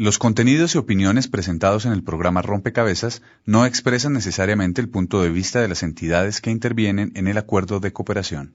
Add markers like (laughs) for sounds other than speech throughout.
Los contenidos y opiniones presentados en el programa Rompecabezas no expresan necesariamente el punto de vista de las entidades que intervienen en el acuerdo de cooperación.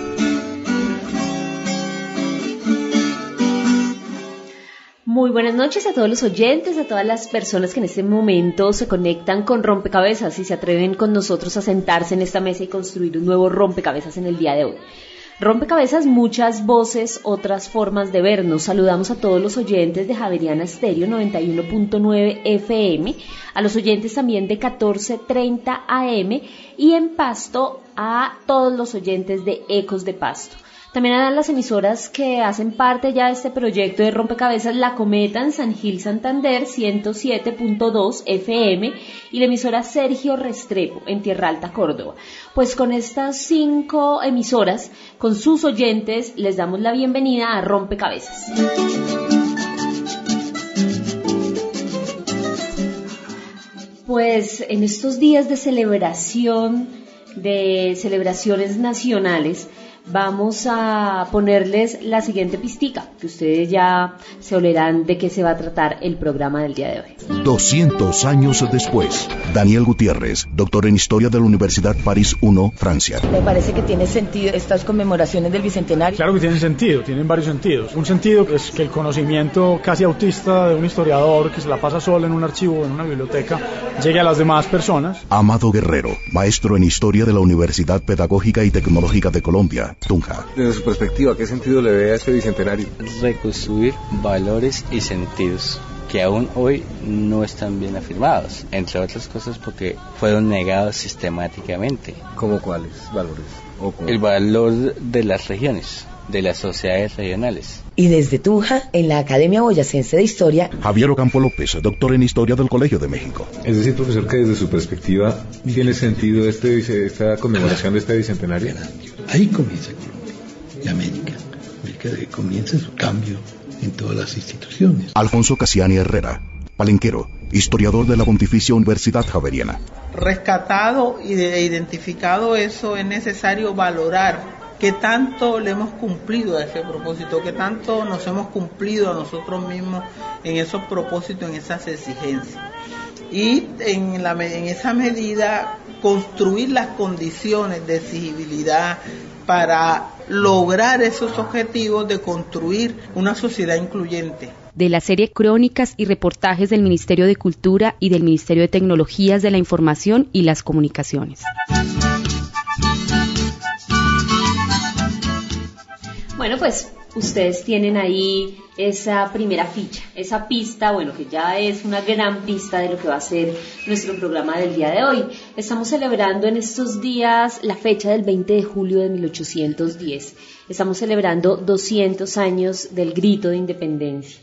Muy buenas noches a todos los oyentes, a todas las personas que en este momento se conectan con rompecabezas y se atreven con nosotros a sentarse en esta mesa y construir un nuevo rompecabezas en el día de hoy. Rompecabezas, muchas voces, otras formas de vernos. Saludamos a todos los oyentes de Javeriana Stereo 91.9 FM, a los oyentes también de 1430 AM y en Pasto a todos los oyentes de Ecos de Pasto. También a las emisoras que hacen parte ya de este proyecto de rompecabezas La Cometa en San Gil Santander 107.2 FM y la emisora Sergio Restrepo en Tierra Alta Córdoba. Pues con estas cinco emisoras, con sus oyentes, les damos la bienvenida a Rompecabezas. Pues en estos días de celebración, de celebraciones nacionales, vamos a ponerles la siguiente pistica, que ustedes ya se olerán de qué se va a tratar el programa del día de hoy. 200 años después, Daniel Gutiérrez, doctor en Historia de la Universidad París I, Francia. Me parece que tiene sentido estas conmemoraciones del Bicentenario. Claro que tienen sentido, tienen varios sentidos. Un sentido es que el conocimiento casi autista de un historiador que se la pasa solo en un archivo o en una biblioteca llegue a las demás personas. Amado Guerrero, maestro en Historia de la Universidad Pedagógica y Tecnológica de Colombia, Tunja. Desde su perspectiva, ¿qué sentido le ve a este bicentenario? reconstruir valores y sentidos que aún hoy no están bien afirmados, entre otras cosas porque fueron negados sistemáticamente. ¿Cómo cuáles valores? El valor de las regiones, de las sociedades regionales. Y desde Tunja, en la Academia Boyacense de Historia, Javier Ocampo López, doctor en Historia del Colegio de México. Es decir, profesor, que desde su perspectiva tiene sentido este, esta conmemoración de este bicentenario. Ahí comienza Colombia y América. América comienza su cambio en todas las instituciones. Alfonso Casiani Herrera, palenquero, historiador de la Pontificia Universidad Javeriana. rescatado y de- identificado eso, es necesario valorar qué tanto le hemos cumplido a ese propósito, qué tanto nos hemos cumplido a nosotros mismos en esos propósitos, en esas exigencias. Y en, la esa medida construir las condiciones de exigibilidad para lograr esos objetivos de construir una sociedad incluyente. de la serie Crónicas y reportajes del Ministerio de Cultura y del Ministerio de Tecnologías de la Información y las Comunicaciones. Bueno, pues ustedes tienen ahí esa primera ficha, esa pista, bueno, que ya es una gran pista de lo que va a ser nuestro programa del día de hoy. Estamos celebrando en estos días la fecha del 20 de julio de 1810. Estamos celebrando 200 años del grito de independencia.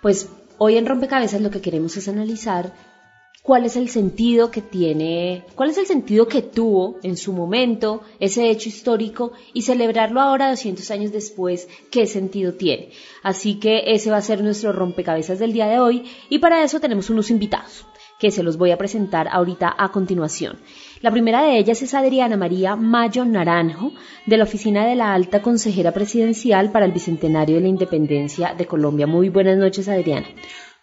Pues hoy en Rompecabezas lo que queremos es analizar cuál es el sentido que tiene, cuál es el sentido que tuvo en su momento ese hecho histórico y celebrarlo ahora 200 años después, qué sentido tiene. Así que ese va a ser nuestro rompecabezas del día de hoy y para eso tenemos unos invitados que se los voy a presentar ahorita a continuación. La primera de ellas es Adriana María Mayo Naranjo, de la Oficina de la Alta Consejera Presidencial para el Bicentenario de la Independencia de Colombia. Muy buenas noches, Adriana.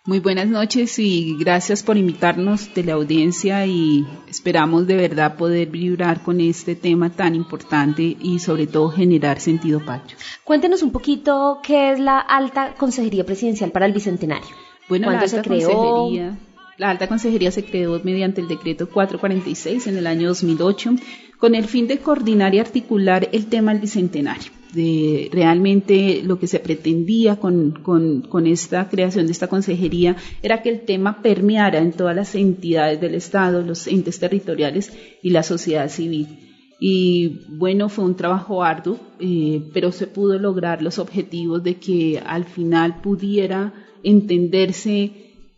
Muy buenas noches y gracias por invitarnos de la audiencia y esperamos de verdad poder vibrar con este tema tan importante y sobre todo generar sentido patrio. Cuéntenos un poquito qué es la Alta Consejería Presidencial para el Bicentenario. Bueno, la ¿Cuándo alta se creó? consejería, la alta consejería se creó mediante el decreto 446 en el año 2008 con el fin de coordinar y articular el tema del bicentenario. De realmente lo que se pretendía con, con, esta creación de esta consejería era que el tema permeara en todas las entidades del Estado, los entes territoriales y la sociedad civil. Y bueno, fue un trabajo arduo, eh, pero se pudo lograr los objetivos de que al final pudiera entenderse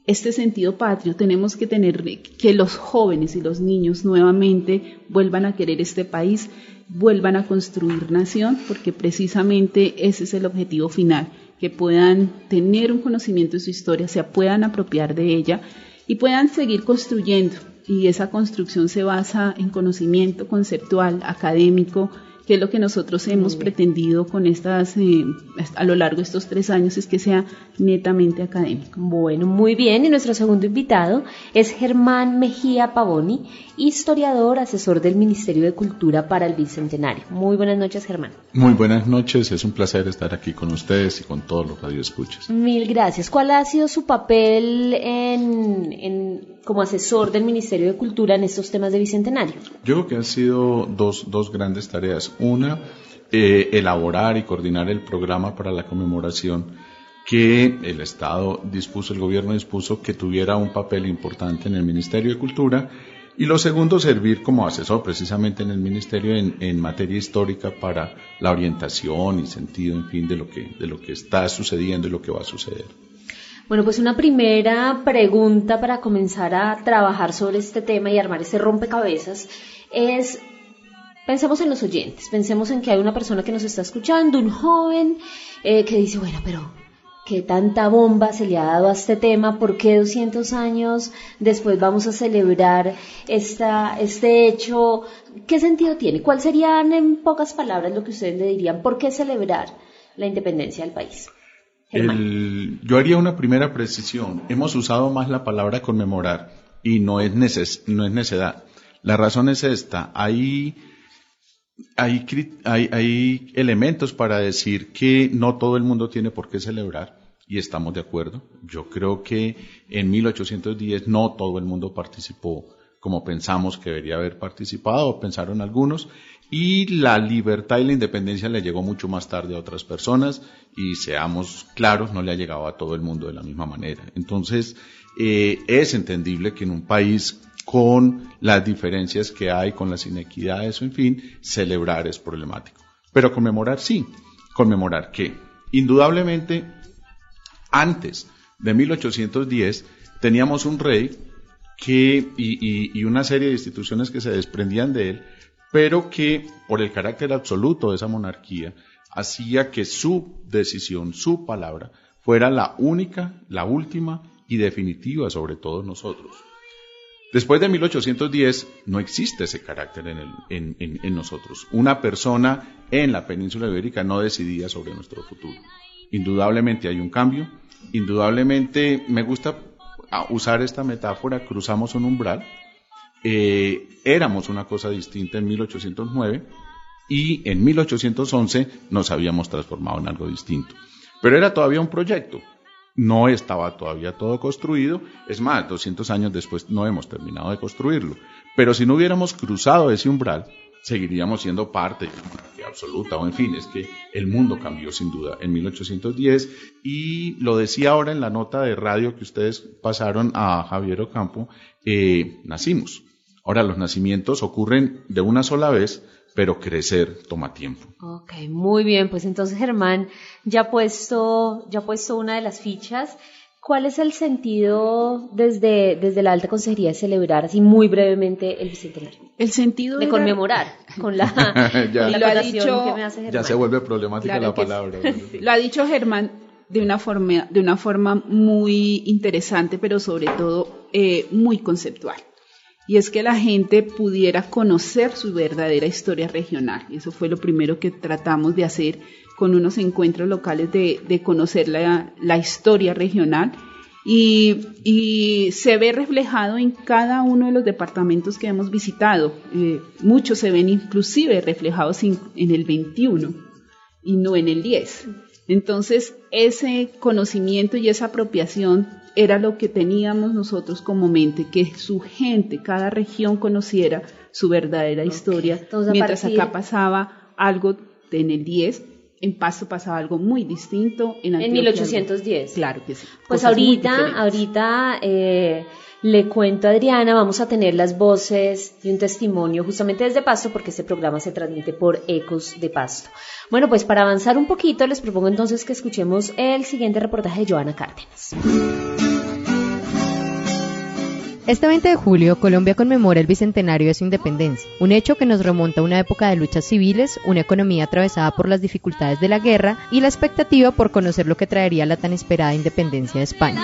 este sentido patrio. Tenemos que tener que los jóvenes y los niños nuevamente vuelvan a querer este país, vuelvan a construir nación, porque precisamente ese es el objetivo final, que puedan tener un conocimiento de su historia, se puedan apropiar de ella y puedan seguir construyendo. Y esa construcción se basa en conocimiento conceptual, académico, que es lo que nosotros hemos pretendido con estas, eh, a lo largo de estos tres años, es que sea netamente académico. Bueno, muy bien. Y nuestro segundo invitado es Germán Mejía Pavoni, historiador, asesor del Ministerio de Cultura para el Bicentenario. Muy buenas noches, Germán. Muy buenas noches. Es un placer estar aquí con ustedes y con todos los radioescuchas. Mil gracias. ¿Cuál ha sido su papel en, en, como asesor del Ministerio de Cultura en estos temas de Bicentenario? Yo creo que han sido dos, dos grandes tareas una, eh, elaborar y coordinar el programa para la conmemoración que el Estado dispuso, el gobierno dispuso que tuviera un papel importante en el Ministerio de Cultura y lo segundo, servir como asesor precisamente en el Ministerio en, materia histórica para la orientación y sentido, en fin, de lo, que, de lo que está sucediendo y lo que va a suceder. Bueno, pues una primera pregunta para comenzar a trabajar sobre este tema y armar ese rompecabezas es Pensemos en los oyentes, pensemos en que hay una persona que nos está escuchando, un joven, eh, que dice, bueno, pero ¿qué tanta bomba se le ha dado a este tema? ¿Por qué 200 años después vamos a celebrar esta, este hecho? ¿Qué sentido tiene? ¿Cuál serían en pocas palabras lo que ustedes le dirían? ¿Por qué celebrar la independencia del país? Yo haría una primera precisión. Hemos usado más la palabra conmemorar y no es, neces no es necedad. La razón es esta. Hay hay, hay, elementos para decir que no todo el mundo tiene por qué celebrar y estamos de acuerdo. Yo creo que en 1810 no todo el mundo participó como pensamos que debería haber participado, pensaron algunos, y la libertad y la independencia le llegó mucho más tarde a otras personas y seamos claros, no le ha llegado a todo el mundo de la misma manera. Entonces, eh, es entendible que en un país con las diferencias que hay, con las inequidades, en fin, celebrar es problemático. Pero conmemorar sí. ¿Conmemorar qué? Indudablemente, antes de 1810 teníamos un rey que, y, y una serie de instituciones que se desprendían de él, pero que por el carácter absoluto de esa monarquía hacía que su decisión, su palabra, fuera la única, la última y definitiva sobre todos nosotros. Después de 1810 no existe ese carácter en, nosotros. Una persona en la península ibérica no decidía sobre nuestro futuro. Indudablemente hay un cambio, indudablemente me gusta usar esta metáfora, cruzamos un umbral, eh, éramos una cosa distinta en 1809 y en 1811 nos habíamos transformado en algo distinto. Pero era todavía un proyecto, no estaba todavía todo construido, es más, 200 años después no hemos terminado de construirlo, pero si no hubiéramos cruzado ese umbral, seguiríamos siendo parte de una monarquía absoluta, o en fin, es que el mundo cambió sin duda en 1810 y lo decía ahora en la nota de radio que ustedes pasaron a Javier Ocampo, eh, nacimos. Ahora los nacimientos ocurren de una sola vez, pero crecer toma tiempo. Ok, muy bien, pues entonces Germán ya puesto, ya puesto una de las fichas. ¿Cuál es el sentido desde, desde la Alta Consejería de celebrar así muy brevemente el Bicentenario? El sentido de conmemorar con la, (laughs) ya, con la dicho, que me hace Germán. Ya se vuelve problemática la palabra. (laughs) Lo ha dicho Germán de una forma, de una forma muy interesante, pero sobre todo eh, muy conceptual y es que la gente pudiera conocer su verdadera historia regional. Y eso fue lo primero que tratamos de hacer con unos encuentros locales de, conocer la, historia regional. Y, se ve reflejado en cada uno de los departamentos que hemos visitado. Eh, muchos se ven inclusive reflejados en el 21 y no en el 10. Entonces, ese conocimiento y esa apropiación era lo que teníamos nosotros como mente, que su gente, cada región conociera su verdadera historia, mientras acá pasaba algo en el 10 en Pasto pasaba algo muy distinto. En, en 1810. Claro que sí. Pues ahorita, ahorita eh, le cuento a Adriana, vamos a tener las voces y un testimonio justamente desde Pasto porque este programa se transmite por Ecos de Pasto. Bueno, pues para avanzar un poquito les propongo entonces que escuchemos el siguiente reportaje de Joana Cárdenas. Este 20 de julio, Colombia conmemora el bicentenario de su independencia, un hecho que nos remonta a una época de luchas civiles, una economía atravesada por las dificultades de la guerra y la expectativa por conocer lo que traería la tan esperada independencia de España.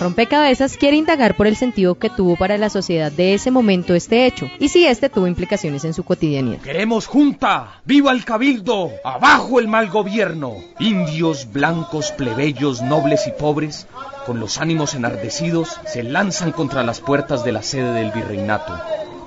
Rompecabezas quiere indagar por el sentido que tuvo para la sociedad de ese momento este hecho y si este tuvo implicaciones en su cotidianidad. Queremos junta, viva el cabildo, abajo el mal gobierno. Indios, blancos, plebeyos, nobles y pobres, con los ánimos enardecidos, se lanzan contra las puertas de la sede del virreinato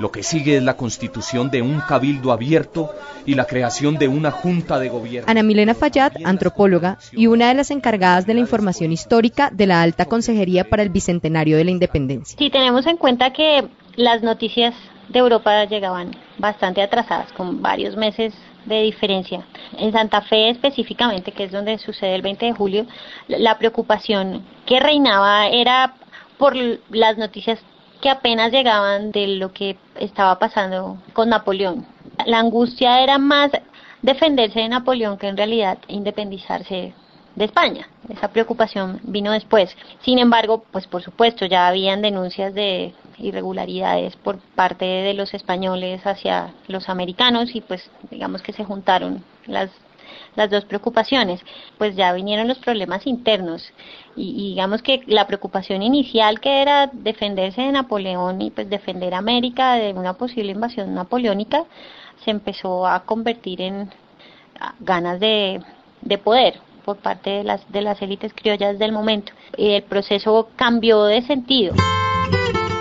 lo que sigue es la constitución de un cabildo abierto y la creación de una junta de gobierno. Ana Milena Fayad, antropóloga y una de las encargadas de la información histórica de la Alta Consejería para el Bicentenario de la Independencia. Si tenemos en cuenta que las noticias de Europa llegaban bastante atrasadas, con varios meses de diferencia. En Santa Fe específicamente, que es donde sucede el 20 de julio, la preocupación que reinaba era por las noticias que apenas llegaban de lo que estaba pasando con Napoleón. La angustia era más defenderse de Napoleón que en realidad independizarse de España. Esa preocupación vino después. Sin embargo, pues por supuesto ya habían denuncias de irregularidades por parte de los españoles hacia los americanos y pues digamos que se juntaron las las dos preocupaciones, pues ya vinieron los problemas internos y, digamos que la preocupación inicial que era defenderse de Napoleón y pues defender América de una posible invasión napoleónica se empezó a convertir en ganas de, de poder por parte de las, de las élites criollas del momento. Y el proceso cambió de sentido.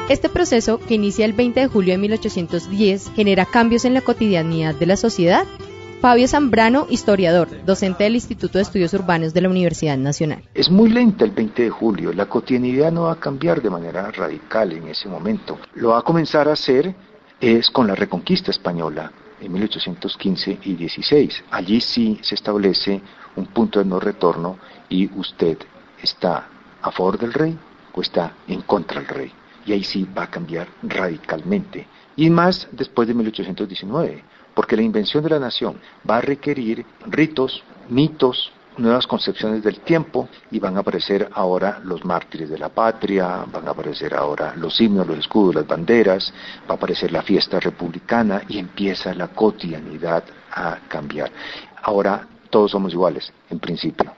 Este proceso, que inicia el 20 de julio de 1810, genera cambios en la cotidianidad de la sociedad Fabio Zambrano, historiador, docente del Instituto de Estudios Urbanos de la Universidad Nacional. Es muy lenta el 20 de julio, la cotidianidad no va a cambiar de manera radical en ese momento. Lo va a comenzar a hacer es con la reconquista española en 1815 y 16. Allí sí se establece un punto de no retorno y usted está a favor del rey o está en contra del rey. Y ahí sí va a cambiar radicalmente. Y más después de 1819 porque la invención de la nación va a requerir ritos, mitos, nuevas concepciones del tiempo y van a aparecer ahora los mártires de la patria, van a aparecer ahora los himnos, los escudos, las banderas, va a aparecer la fiesta republicana y empieza la cotidianidad a cambiar. Ahora todos somos iguales, en principio.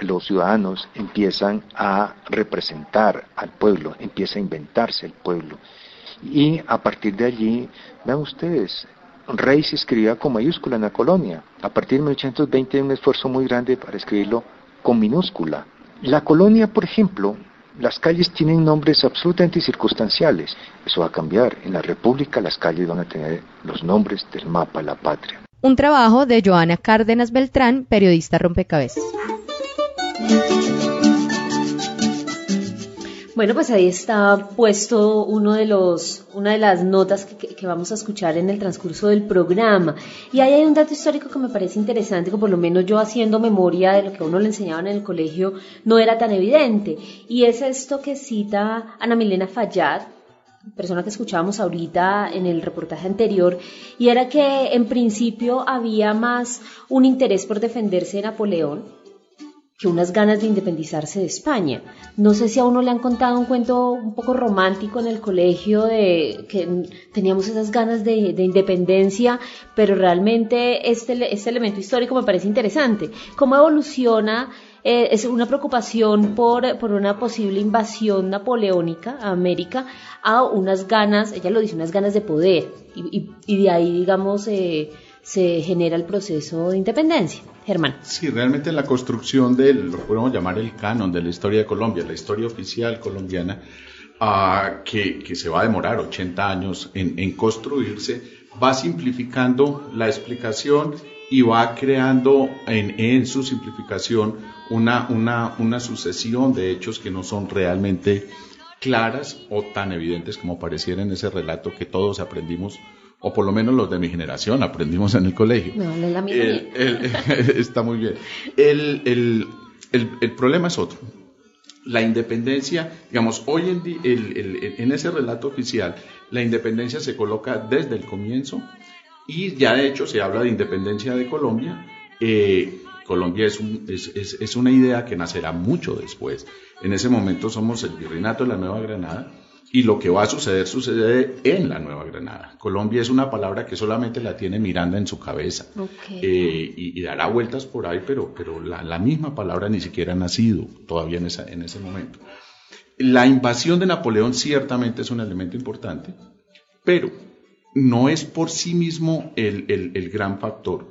Los ciudadanos empiezan a representar al pueblo, empieza a inventarse el pueblo. Y a partir de allí, vean ustedes, Rey se escribía con mayúscula en la colonia. A partir de 1820 hay un esfuerzo muy grande para escribirlo con minúscula. La colonia, por ejemplo, las calles tienen nombres absolutamente circunstanciales. Eso va a cambiar. En la República las calles van a tener los nombres del mapa la patria. Un trabajo de Joana Cárdenas Beltrán, periodista rompecabezas. Bueno, pues ahí está puesto uno de los, una de las notas que, vamos a escuchar en el transcurso del programa. Y ahí hay un dato histórico que me parece interesante, que por lo menos yo haciendo memoria de lo que a uno le enseñaban en el colegio no era tan evidente. Y es esto que cita Ana Milena Fallad, persona que escuchábamos ahorita en el reportaje anterior, y era que en principio había más un interés por defenderse de Napoleón que unas ganas de independizarse de España. No sé si a uno le han contado un cuento un poco romántico en el colegio de que teníamos esas ganas de, independencia, pero realmente este, este elemento histórico me parece interesante. ¿Cómo evoluciona? Eh, es una preocupación por, por una posible invasión napoleónica a América a unas ganas, ella lo dice, unas ganas de poder y, y, de ahí, digamos, eh, se genera el proceso de independencia. Germán. Sí, realmente la construcción del, lo podemos llamar el canon de la historia de Colombia, la historia oficial colombiana, uh, que, que, se va a demorar 80 años en, en construirse, va simplificando la explicación y va creando en, en su simplificación una, una, una, sucesión de hechos que no son realmente claras o tan evidentes como pareciera en ese relato que todos aprendimos o por lo menos los de mi generación aprendimos en el colegio. No, la misma. (laughs) está muy bien. El, el, problema es otro. La independencia, digamos, hoy en día, en ese relato oficial, la independencia se coloca desde el comienzo y ya de hecho se habla de independencia de Colombia. Eh, Colombia es, es, es, una idea que nacerá mucho después. En ese momento somos el virreinato de la Nueva Granada y lo que va a suceder sucede en la Nueva Granada. Colombia es una palabra que solamente la tiene Miranda en su cabeza eh, y, dará vueltas por ahí, pero, pero la, misma palabra ni siquiera ha nacido todavía en, esa, en ese momento. La invasión de Napoleón ciertamente es un elemento importante, pero no es por sí mismo el, el, gran factor.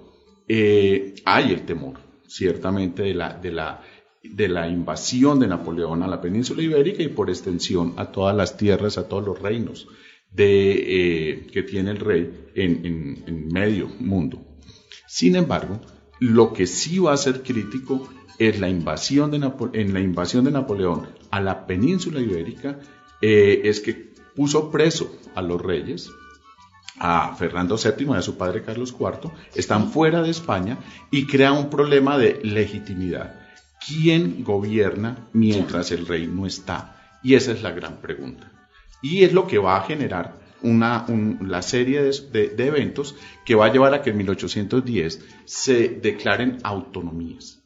Eh, hay el temor, ciertamente, de la, de la de la invasión de Napoleón a la península ibérica y por extensión a todas las tierras, a todos los reinos de, eh, que tiene el rey en, medio mundo. Sin embargo, lo que sí va a ser crítico es la invasión de en la invasión de Napoleón a la península ibérica, eh, es que puso preso a los reyes, a Fernando VII y a su padre Carlos IV, están fuera de España y crea un problema de legitimidad ¿Quién gobierna mientras el rey no está? Y esa es la gran pregunta. Y es lo que va a generar la serie de, eventos que va a llevar a que en 1810 se declaren autonomías.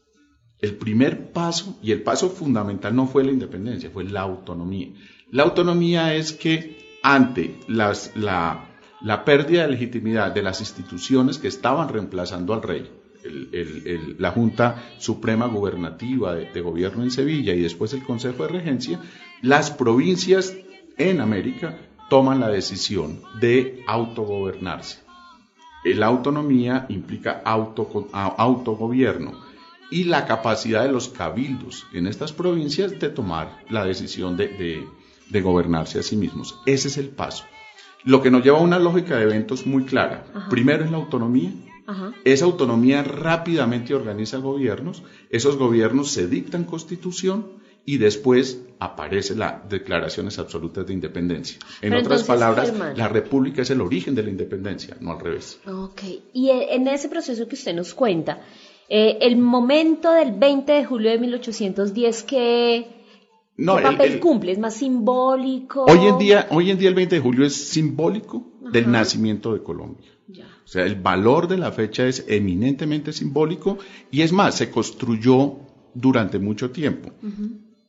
El primer paso y el paso fundamental no fue la independencia, fue la autonomía. La autonomía es que ante la pérdida de legitimidad de las instituciones que estaban reemplazando al rey, la Junta Suprema Gubernativa de, Gobierno en Sevilla y después el Consejo de Regencia, las provincias en América toman la decisión de autogobernarse. La autonomía implica autogobierno y la capacidad de los cabildos en estas provincias de tomar la decisión de, gobernarse a sí mismos. Ese es el paso. Lo que nos lleva a una lógica de eventos muy clara. Primero es la autonomía, esa autonomía rápidamente organiza gobiernos, esos gobiernos se dictan constitución y después aparecen las declaraciones absolutas de independencia. En otras palabras, la república es el origen de la independencia, no al revés. Ok, y e, en ese proceso que usted nos cuenta, eh, el momento del 20 de julio de 1810 que... No, ¿Qué papel cumple? ¿Es más simbólico? Hoy en, día, hoy en día el 20 de julio es simbólico del nacimiento de Colombia. O sea, el valor de la fecha es eminentemente simbólico y es más, se construyó durante mucho tiempo.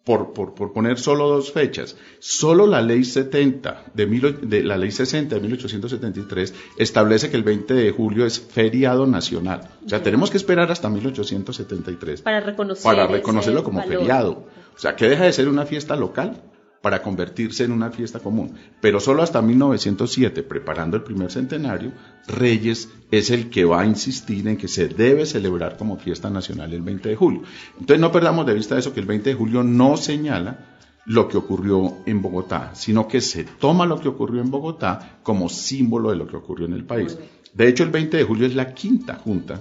por, por, por, poner solo dos fechas, solo la ley 70 de, de, la ley 60 de 1873 establece que el 20 de julio es feriado nacional. O sea, tenemos que esperar hasta 1873 para, reconocer para reconocerlo como feriado. O sea, que deja de ser una fiesta local para convertirse en una fiesta común. Pero solo hasta 1907, preparando el primer centenario, Reyes es el que va a insistir en que se debe celebrar como fiesta nacional el 20 de julio. Entonces no perdamos de vista eso, que el 20 de julio no señala lo que ocurrió en Bogotá, sino que se toma lo que ocurrió en Bogotá como símbolo de lo que ocurrió en el país. De hecho, el 20 de julio es la quinta junta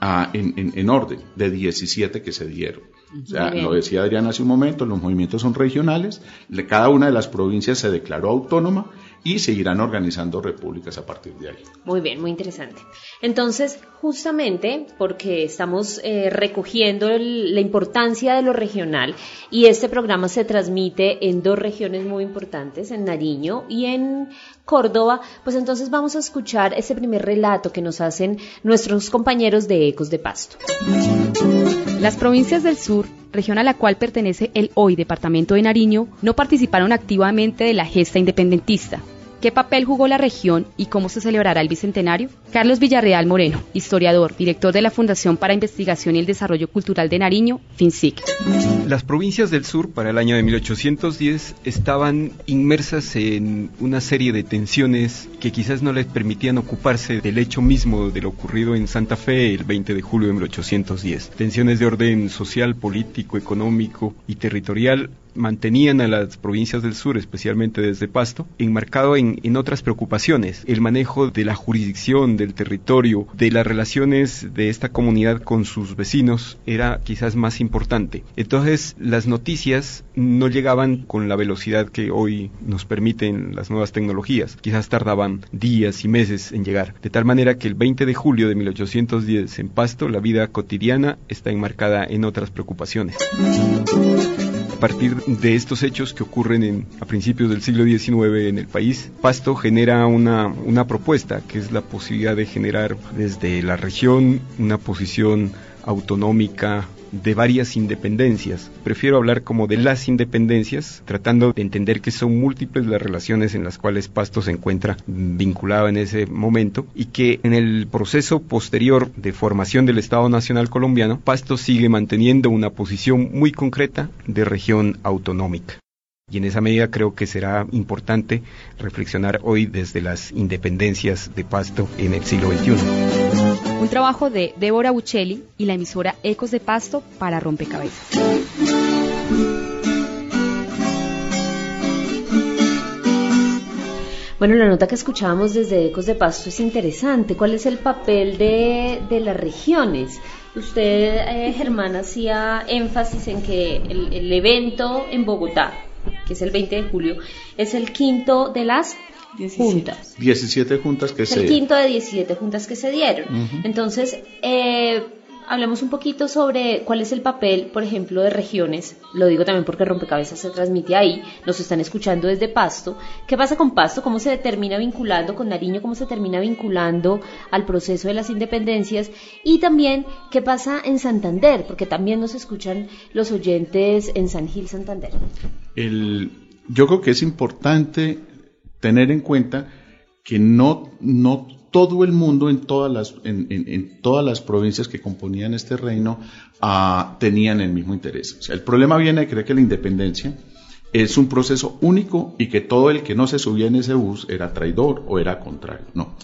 ah, en orden de 17 que se dieron. O sea, lo decía Adrián hace un momento, los movimientos son regionales, cada una de las provincias se declaró autónoma y seguirán organizando repúblicas a partir de ahí. Muy bien, muy interesante. Entonces, justamente porque estamos eh, recogiendo la importancia de lo regional y este programa se transmite en dos regiones muy importantes, en Nariño y en Córdoba, pues entonces vamos a escuchar ese primer relato que nos hacen nuestros compañeros de Ecos de Pasto. Las provincias del sur, región a la cual pertenece el hoy departamento de Nariño, no participaron activamente de la gesta independentista, ¿Qué papel jugó la región y cómo se celebrará el Bicentenario? Carlos Villarreal Moreno, historiador, director de la Fundación para Investigación y el Desarrollo Cultural de Nariño, FINSIC. Las provincias del sur para el año de 1810 estaban inmersas en una serie de tensiones que quizás no les permitían ocuparse del hecho mismo de lo ocurrido en Santa Fe el 20 de julio de 1810. Tensiones de orden social, político, económico y territorial mantenían a las provincias del sur, especialmente desde Pasto, enmarcado en, otras preocupaciones, el manejo de la jurisdicción, del territorio, de las relaciones de esta comunidad con sus vecinos era quizás más importante. Entonces las noticias no llegaban con la velocidad que hoy nos permiten las nuevas tecnologías, quizás tardaban días y meses en llegar, de tal manera que el 20 de julio de 1810 en Pasto la vida cotidiana está enmarcada en otras preocupaciones. Partir de estos hechos que ocurren en, a principios del siglo XIX en el país, Pasto genera una, una propuesta que es la posibilidad de generar desde la región una posición autonómica de varias independencias. Prefiero hablar como de las independencias, tratando de entender que son múltiples las relaciones en las cuales Pasto se encuentra vinculado en ese momento y que en el proceso posterior de formación del Estado Nacional colombiano, Pasto sigue manteniendo una posición muy concreta de región autonómica. Y en esa medida creo que será importante reflexionar hoy desde las independencias de Pasto en el siglo XXI. Un trabajo de Débora Buccelli y la emisora Ecos de Pasto para Rompecabezas. Bueno, la nota que escuchábamos desde Ecos de Pasto es interesante. ¿Cuál es el papel de, las regiones? Usted, eh, Germán, hacía énfasis en que el, el evento en Bogotá, que es el 20 de julio, es el quinto de las juntas. 17 juntas que Es se... el quinto de 17 juntas que se dieron. Entonces, eh, hablemos un poquito sobre cuál es el papel, por ejemplo, de regiones. Lo digo también porque Rompecabezas se transmite ahí, nos están escuchando desde Pasto. ¿Qué pasa con Pasto? ¿Cómo se termina vinculando con Nariño? ¿Cómo se termina vinculando al proceso de las independencias? Y también, ¿qué pasa en Santander? Porque también nos escuchan los oyentes en San Gil, Santander. el, yo creo que es importante tener en cuenta que no, no todo el mundo en todas las, en, en- todas las provincias que componían este reino ah, tenían el mismo interés. O sea, el problema viene de creer que la independencia es un proceso único y que todo el que no se subía en ese bus era traidor o era contrario. No.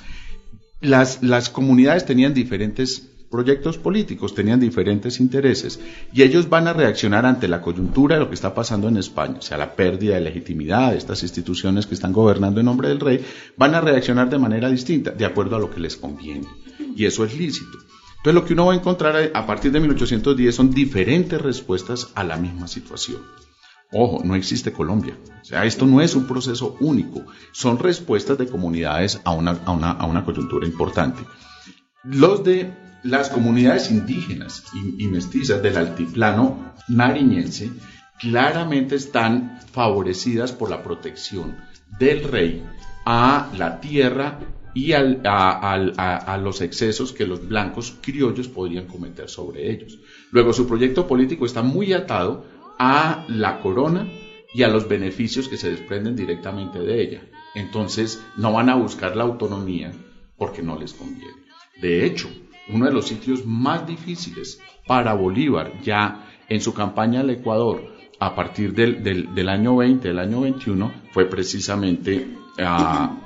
Las, las comunidades tenían diferentes proyectos políticos, tenían diferentes intereses y ellos van a reaccionar ante la coyuntura de lo que está pasando en España, o sea, la pérdida de legitimidad de estas instituciones que están gobernando en nombre del rey, van a reaccionar de manera distinta, de acuerdo a lo que les conviene. Y eso es lícito. Entonces, lo que uno va a encontrar a partir de 1810 son diferentes respuestas a la misma situación. Ojo, no existe Colombia. O sea, esto no es un proceso único. Son respuestas de comunidades a una, a una, a una coyuntura importante. Los de las comunidades indígenas y, mestizas del altiplano nariñense claramente están favorecidas por la protección del rey a la tierra y a- a los excesos que los blancos criollos podrían cometer sobre ellos. Luego, su proyecto político está muy atado a la corona y a los beneficios que se desprenden directamente de ella. Entonces, no van a buscar la autonomía porque no les conviene. De hecho, uno de los sitios más difíciles para Bolívar ya en su campaña al Ecuador a partir del, del- año 20, del año 21, fue precisamente ah,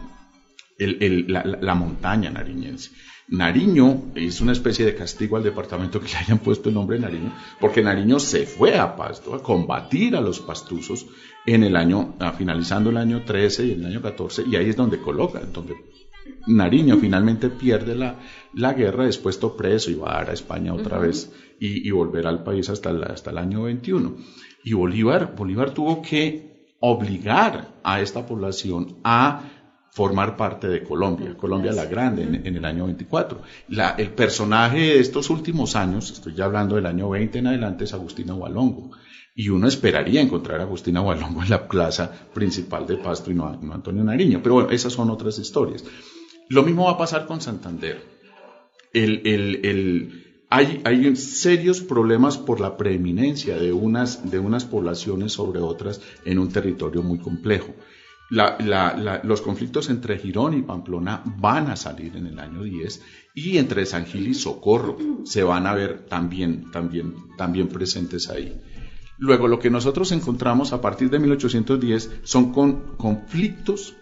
el- la- la montaña nariñense. Nariño es una especie de castigo al departamento que le hayan puesto el nombre de Nariño, porque Nariño se fue a Pasto a combatir a los pastuzos en el año, ah, finalizando el año 13 y el año 14, y ahí es donde coloca, donde Nariño finalmente pierde la, la guerra, es puesto preso y va a dar a España otra vez y, y volverá al país hasta el, hasta el año 21. Y Bolívar, Bolívar tuvo que obligar a esta población a formar parte de Colombia, Colombia la Grande, en, en el año 24. La- el personaje de estos últimos años, estoy ya hablando del año 20 en adelante, es Agustina Hualongo. Y uno esperaría encontrar a Agustina Hualongo en la plaza principal de Pasto y no no Antonio Nariño. Pero bueno, esas son otras historias. Lo mismo va a pasar con Santander. Hay, serios problemas por la preeminencia de unas, de unas poblaciones sobre otras en un territorio muy complejo. Los conflictos entre Girón y Pamplona van a salir en el año 10 y entre San Gil y Socorro se van a ver también, también, también presentes ahí. Luego, lo que nosotros encontramos a partir de 1810 son con conflictos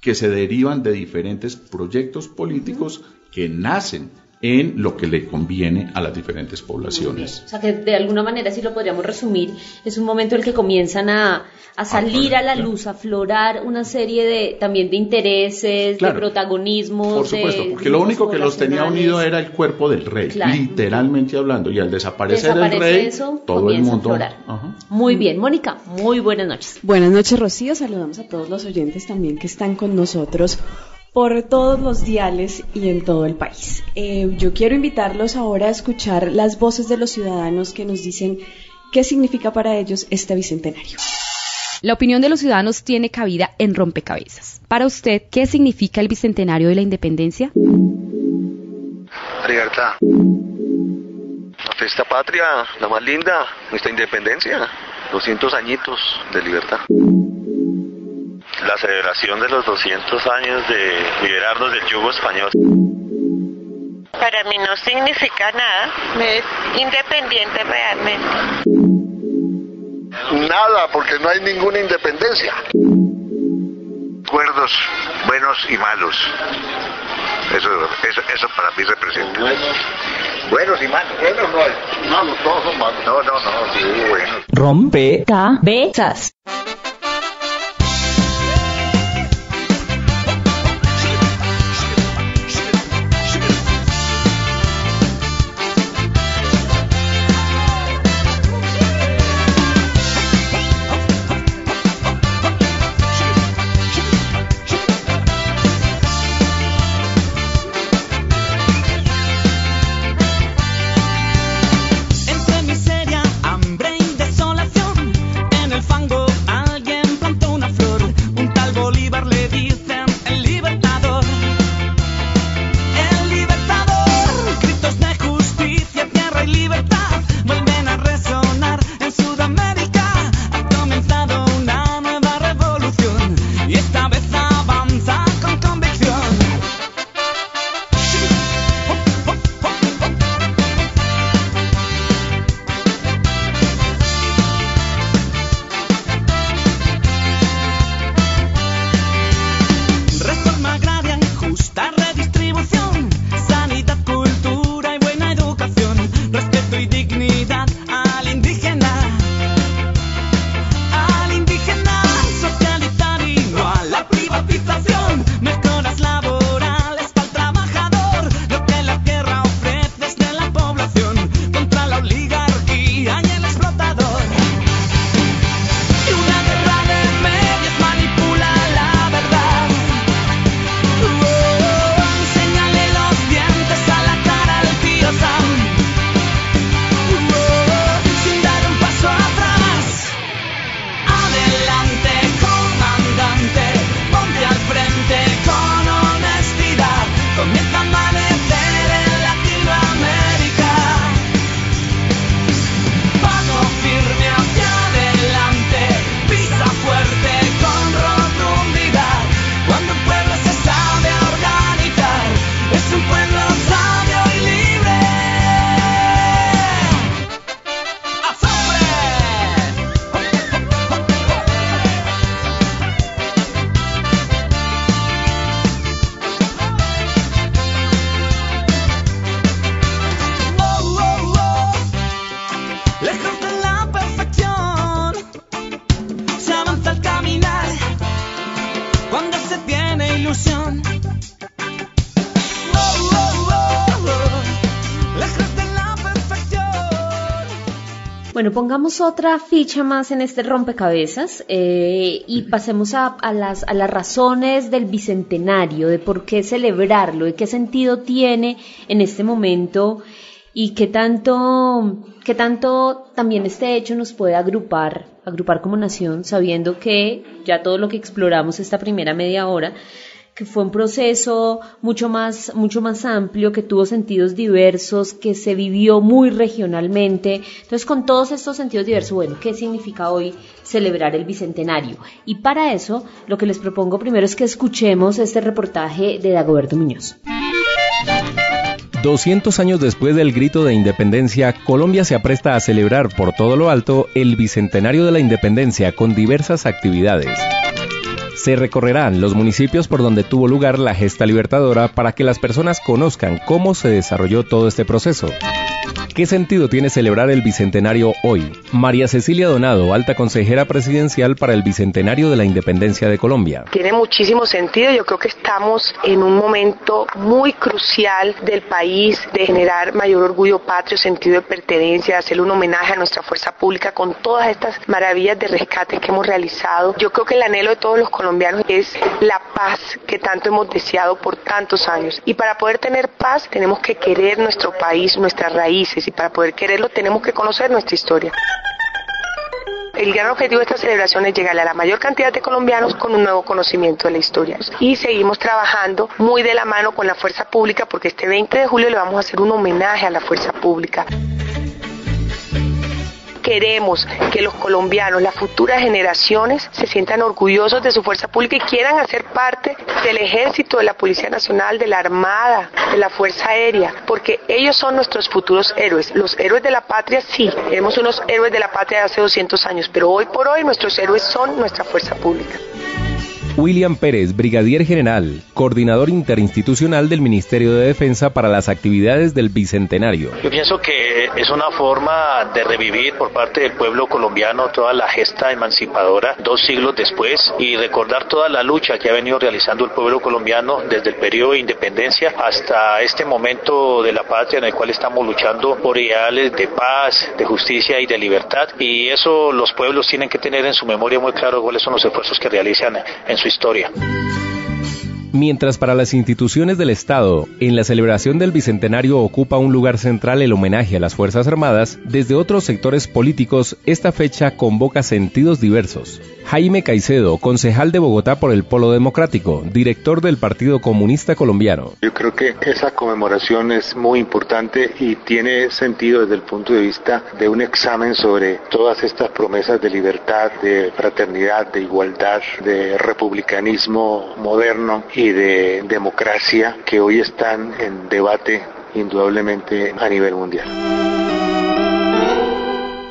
que se derivan de diferentes proyectos políticos que nacen en lo que le conviene a las diferentes poblaciones. O sea que de alguna manera, si lo podríamos resumir, es un momento en el que comienzan a, a salir a la luz, a aflorar una serie de también de intereses, de protagonismos. Por supuesto, de porque lo único que los tenía unido era el cuerpo del rey, Claro. literalmente hablando, y al desaparecer Desaparece el rey, eso, todo el mundo... Ajá. Muy bien, Mónica, muy buenas noches. Buenas noches, Rocío. Saludamos a todos los oyentes también que están con nosotros por todos los diales y en todo el país. Eh, yo quiero invitarlos ahora a escuchar las voces de los ciudadanos que nos dicen qué significa para ellos este bicentenario. La opinión de los ciudadanos tiene cabida en rompecabezas. Para usted, ¿qué significa el bicentenario de la independencia? Libertad. La fiesta patria, la más linda, nuestra independencia. 200 añitos de libertad. La celebración de los 200 años de liberarnos del yugo español. Para mí no significa nada, me es independiente realmente. Nada, porque no hay ninguna independencia. Recuerdos buenos y malos. Eso, eso, eso para mí representa. Buenos y malos. Buenos no hay. Malos, todos son malos. No, no, no, sí, buenos. Rompe cabezas. Ilusión. Oh, oh, oh, oh. Lejos de la perfección. Bueno, pongamos otra ficha más en este rompecabezas eh, y pasemos a, a las, a las razones del bicentenario, de por qué celebrarlo, de qué sentido tiene en este momento y qué tanto, qué tanto también este hecho nos puede agrupar, agrupar como nación, sabiendo que ya todo lo que exploramos esta primera media hora que fue un proceso mucho más, mucho más amplio, que tuvo sentidos diversos, que se vivió muy regionalmente. Entonces, con todos estos sentidos diversos, bueno, ¿qué significa hoy celebrar el Bicentenario? Y para eso, lo que les propongo primero es que escuchemos este reportaje de Dagoberto Muñoz. 200 años después del grito de independencia, Colombia se apresta a celebrar por todo lo alto el Bicentenario de la Independencia con diversas actividades. Se recorrerán los municipios por donde tuvo lugar la gesta libertadora para que las personas conozcan cómo se desarrolló todo este proceso. ¿Qué sentido tiene celebrar el Bicentenario hoy? María Cecilia Donado, alta consejera presidencial para el Bicentenario de la Independencia de Colombia. Tiene muchísimo sentido, yo creo que estamos en un momento muy crucial del país de generar mayor orgullo patrio, sentido de pertenencia, hacerle un homenaje a nuestra fuerza pública con todas estas maravillas de rescate que hemos realizado. Yo creo que el anhelo de todos los colombianos es la paz que tanto hemos deseado por tantos años. Y para poder tener paz tenemos que querer nuestro país, nuestras raíces y para poder quererlo tenemos que conocer nuestra historia. El gran objetivo de esta celebración es llegarle a la mayor cantidad de colombianos con un nuevo conocimiento de la historia. Y seguimos trabajando muy de la mano con la fuerza pública porque este 20 de julio le vamos a hacer un homenaje a la fuerza pública queremos que los colombianos, las futuras generaciones, se sientan orgullosos de su fuerza pública y quieran hacer parte del ejército, de la Policía Nacional, de la Armada, de la Fuerza Aérea, porque ellos son nuestros futuros héroes. Los héroes de la patria, sí, tenemos unos héroes de la patria de hace 200 años, pero hoy por hoy nuestros héroes son nuestra fuerza pública. William Pérez, Brigadier General, coordinador interinstitucional del Ministerio de Defensa para las actividades del Bicentenario. Yo pienso que es una forma de revivir por parte del pueblo colombiano toda la gesta emancipadora dos siglos después y recordar toda la lucha que ha venido realizando el pueblo colombiano desde el periodo de independencia hasta este momento de la patria en el cual estamos luchando por ideales de paz, de justicia y de libertad y eso los pueblos tienen que tener en su memoria muy claro cuáles son los esfuerzos que realizan en su historia. Mientras para las instituciones del Estado, en la celebración del Bicentenario ocupa un lugar central el homenaje a las Fuerzas Armadas, desde otros sectores políticos esta fecha convoca sentidos diversos. Jaime Caicedo, concejal de Bogotá por el Polo Democrático, director del Partido Comunista Colombiano. Yo creo que esa conmemoración es muy importante y tiene sentido desde el punto de vista de un examen sobre todas estas promesas de libertad, de fraternidad, de igualdad, de republicanismo moderno y de democracia que hoy están en debate indudablemente a nivel mundial.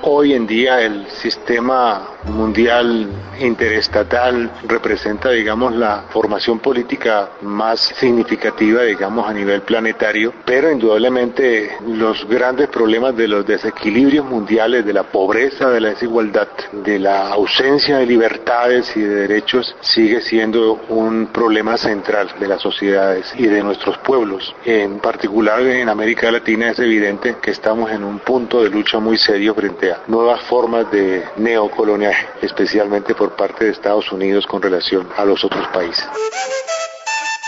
Hoy en día el sistema mundial interestatal representa, digamos, la formación política más significativa, digamos, a nivel planetario, pero indudablemente los grandes problemas de los desequilibrios mundiales, de la pobreza, de la desigualdad, de la ausencia de libertades y de derechos, sigue siendo un problema central de las sociedades y de nuestros pueblos. En particular en América Latina es evidente que estamos en un punto de lucha muy serio frente a nuevas formas de neocolonialismo especialmente por parte de Estados Unidos con relación a los otros países.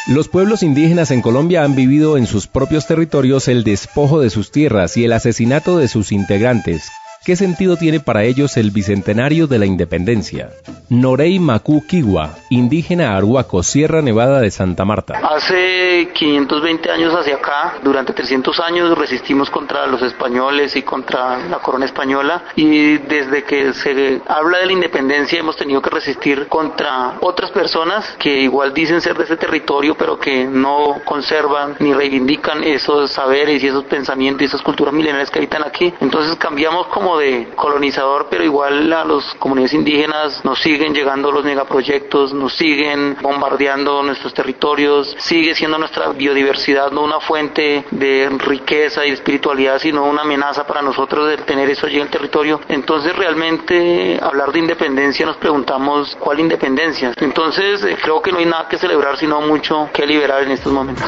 Los pueblos indígenas en Colombia han vivido en sus propios territorios el despojo de sus tierras y el asesinato de sus integrantes, ¿Qué sentido tiene para ellos el bicentenario de la independencia? Norei Macu Kiwa, indígena Arhuaco, Sierra Nevada de Santa Marta. Hace 520 años hacia acá, durante 300 años resistimos contra los españoles y contra la corona española y desde que se habla de la independencia hemos tenido que resistir contra otras personas que igual dicen ser de ese territorio pero que no conservan ni reivindican esos saberes y esos pensamientos y esas culturas milenarias que habitan aquí. Entonces cambiamos como de colonizador, pero igual a los comunidades indígenas nos siguen llegando los megaproyectos, nos siguen bombardeando nuestros territorios, sigue siendo nuestra biodiversidad no una fuente de riqueza y espiritualidad, sino una amenaza para nosotros de tener eso allí en el territorio. Entonces realmente hablar de independencia nos preguntamos cuál independencia. Entonces eh, creo que no hay nada que celebrar, sino mucho que liberar en estos momentos.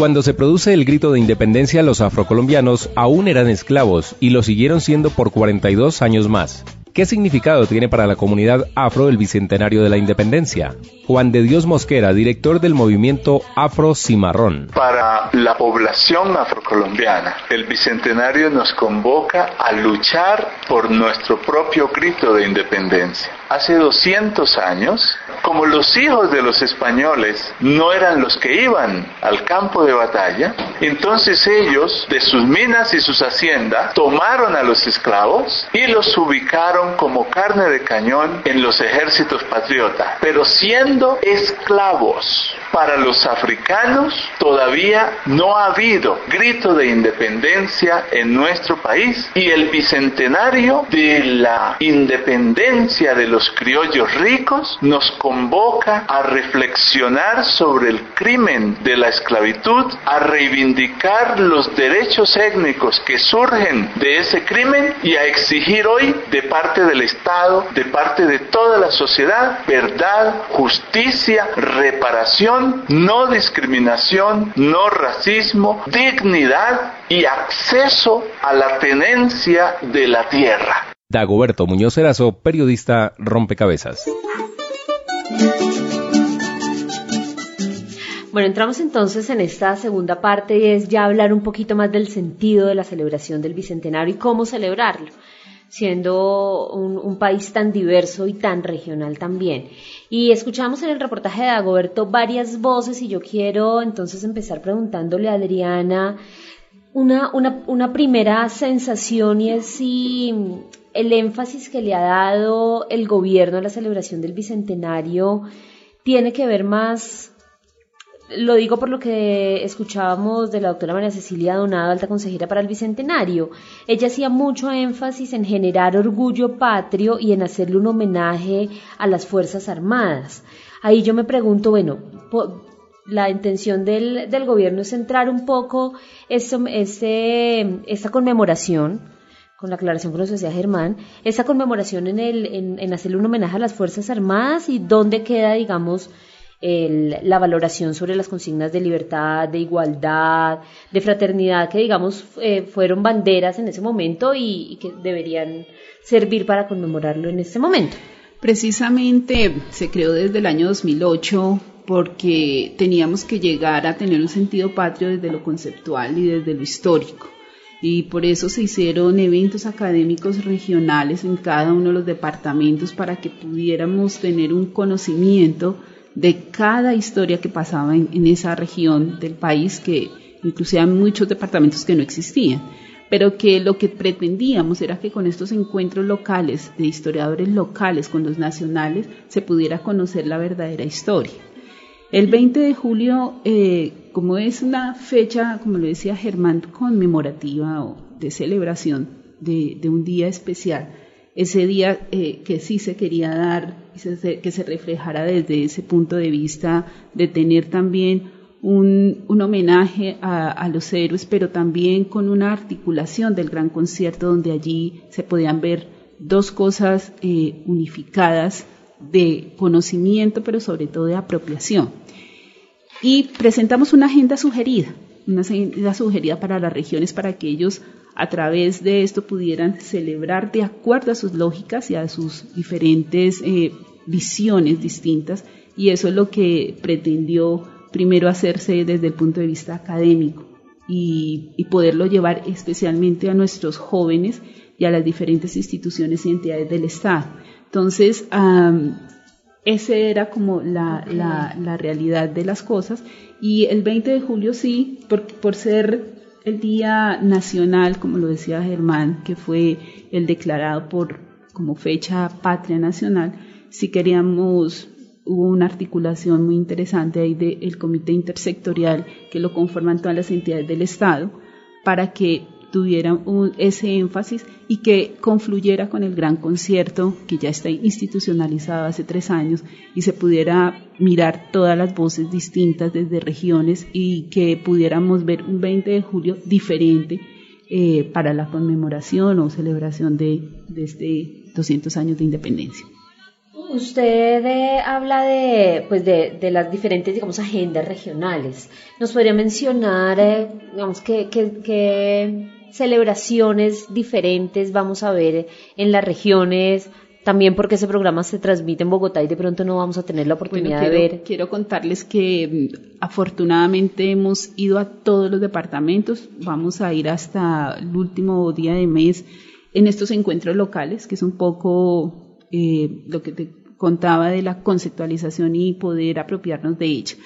Cuando se produce el grito de independencia, los afrocolombianos aún eran esclavos y lo siguieron siendo por 42 años más. ¿Qué significado tiene para la comunidad afro el Bicentenario de la Independencia? Juan de Dios Mosquera, director del movimiento Afro Cimarrón. Para la población afrocolombiana, el Bicentenario nos convoca a luchar por nuestro propio grito de independencia. Hace 200 años, como los hijos de los españoles no eran los que iban al campo de batalla, entonces ellos, de sus minas y sus haciendas, tomaron a los esclavos y los ubicaron como carne de cañón en los ejércitos patriotas, pero siendo esclavos. Para los africanos todavía no ha habido grito de independencia en nuestro país y el bicentenario de la independencia de los criollos ricos nos convoca a reflexionar sobre el crimen de la esclavitud, a reivindicar los derechos étnicos que surgen de ese crimen y a exigir hoy de parte del Estado, de parte de toda la sociedad, verdad, justicia, reparación, no discriminación, no racismo, dignidad y acceso a la tenencia de la tierra. Dagoberto Muñoz Erazo, periodista Rompecabezas. Bueno, entramos entonces en esta segunda parte y es ya hablar un poquito más del sentido de la celebración del Bicentenario y cómo celebrarlo, siendo un, un país tan diverso y tan regional también. Y escuchamos en el reportaje de Dagoberto varias voces y yo quiero entonces empezar preguntándole a Adriana una, una, una primera sensación y es si el énfasis que le ha dado el gobierno a la celebración del Bicentenario tiene que ver más lo digo por lo que escuchábamos de la doctora María Cecilia Donado, alta consejera para el Bicentenario. Ella hacía mucho énfasis en generar orgullo patrio y en hacerle un homenaje a las Fuerzas Armadas. Ahí yo me pregunto, bueno, la intención del, del, gobierno es centrar un poco eso, ese, esta conmemoración, con la aclaración que nos decía Germán, esa conmemoración en, el, en, en hacerle un homenaje a las Fuerzas Armadas y dónde queda, digamos, el, la valoración sobre las consignas de libertad, de igualdad, de fraternidad, que digamos eh, fueron banderas en ese momento y, y que deberían servir para conmemorarlo en este momento. Precisamente se creó desde el año 2008 porque teníamos que llegar a tener un sentido patrio desde lo conceptual y desde lo histórico. Y por eso se hicieron eventos académicos regionales en cada uno de los departamentos para que pudiéramos tener un conocimiento de cada historia que pasaba en, esa región del país, que inclusive hay muchos departamentos que no existían, pero que lo que pretendíamos era que con estos encuentros locales, de historiadores locales con los nacionales, se pudiera conocer la verdadera historia. El 20 de julio, eh, como es una fecha, como lo decía Germán, conmemorativa o de celebración de, de un día especial, ese día eh, que sí se quería dar, que se reflejara desde ese punto de vista de tener también un, un homenaje a, los héroes, pero también con una articulación del gran concierto donde allí se podían ver dos cosas eh, unificadas de conocimiento, pero sobre todo de apropiación. Y presentamos una agenda sugerida, una sugerida para las regiones para que ellos a través de esto pudieran celebrar de acuerdo a sus lógicas y a sus diferentes eh, visiones distintas y eso es lo que pretendió primero hacerse desde el punto de vista académico y, poderlo llevar especialmente a nuestros jóvenes y a las diferentes instituciones y entidades del Estado. Entonces, esa era como la, la, la, realidad de las cosas. Y el 20 de julio sí, por, por ser el Día Nacional, como lo decía Germán, que fue el declarado por como fecha patria nacional, si queríamos hubo una articulación muy interesante ahí del comité intersectorial que lo conforman todas las entidades del Estado para que tuvieran ese énfasis y que confluyera con el gran concierto que ya está institucionalizado hace tres años y se pudiera mirar todas las voces distintas desde regiones y que pudiéramos ver un 20 de julio diferente eh, para la conmemoración o celebración de, de este 200 años de independencia. Usted eh, habla de, pues de, de, las diferentes, digamos, agendas regionales. ¿Nos podría mencionar, eh, digamos, qué, qué, qué celebraciones diferentes vamos a ver en las regiones, también porque ese programa se transmite en Bogotá y de pronto no vamos a tener la oportunidad de ver. Quiero contarles que mm, afortunadamente hemos ido a todos los departamentos, vamos a ir hasta el último día de mes en estos encuentros locales, que es un poco eh, lo que te contaba de la conceptualización y poder apropiarnos de ella.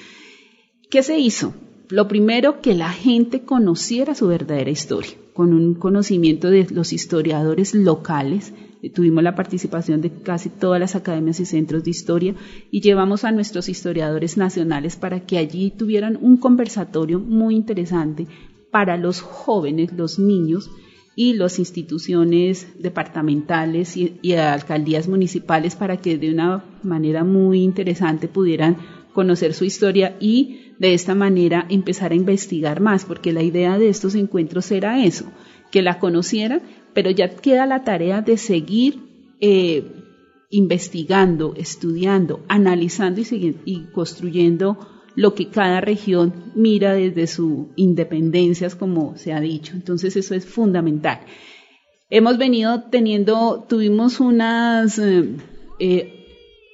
¿Qué se hizo? Lo primero, que la gente conociera su verdadera historia, con un conocimiento de los historiadores locales, eh, tuvimos la participación de casi todas las academias y centros de historia y llevamos a nuestros historiadores nacionales para que allí tuvieran un conversatorio muy interesante para los jóvenes, los niños y las instituciones departamentales y, y alcaldías municipales para que de una manera muy interesante pudieran conocer su historia y de esta manera empezar a investigar más, porque la idea de estos encuentros era eso, que la conocieran, pero ya queda la tarea de seguir eh, investigando, estudiando, analizando y, construyendo lo que cada región mira desde su independencia, como se ha dicho. Entonces eso es fundamental. Hemos venido teniendo, tuvimos unas eh, eh,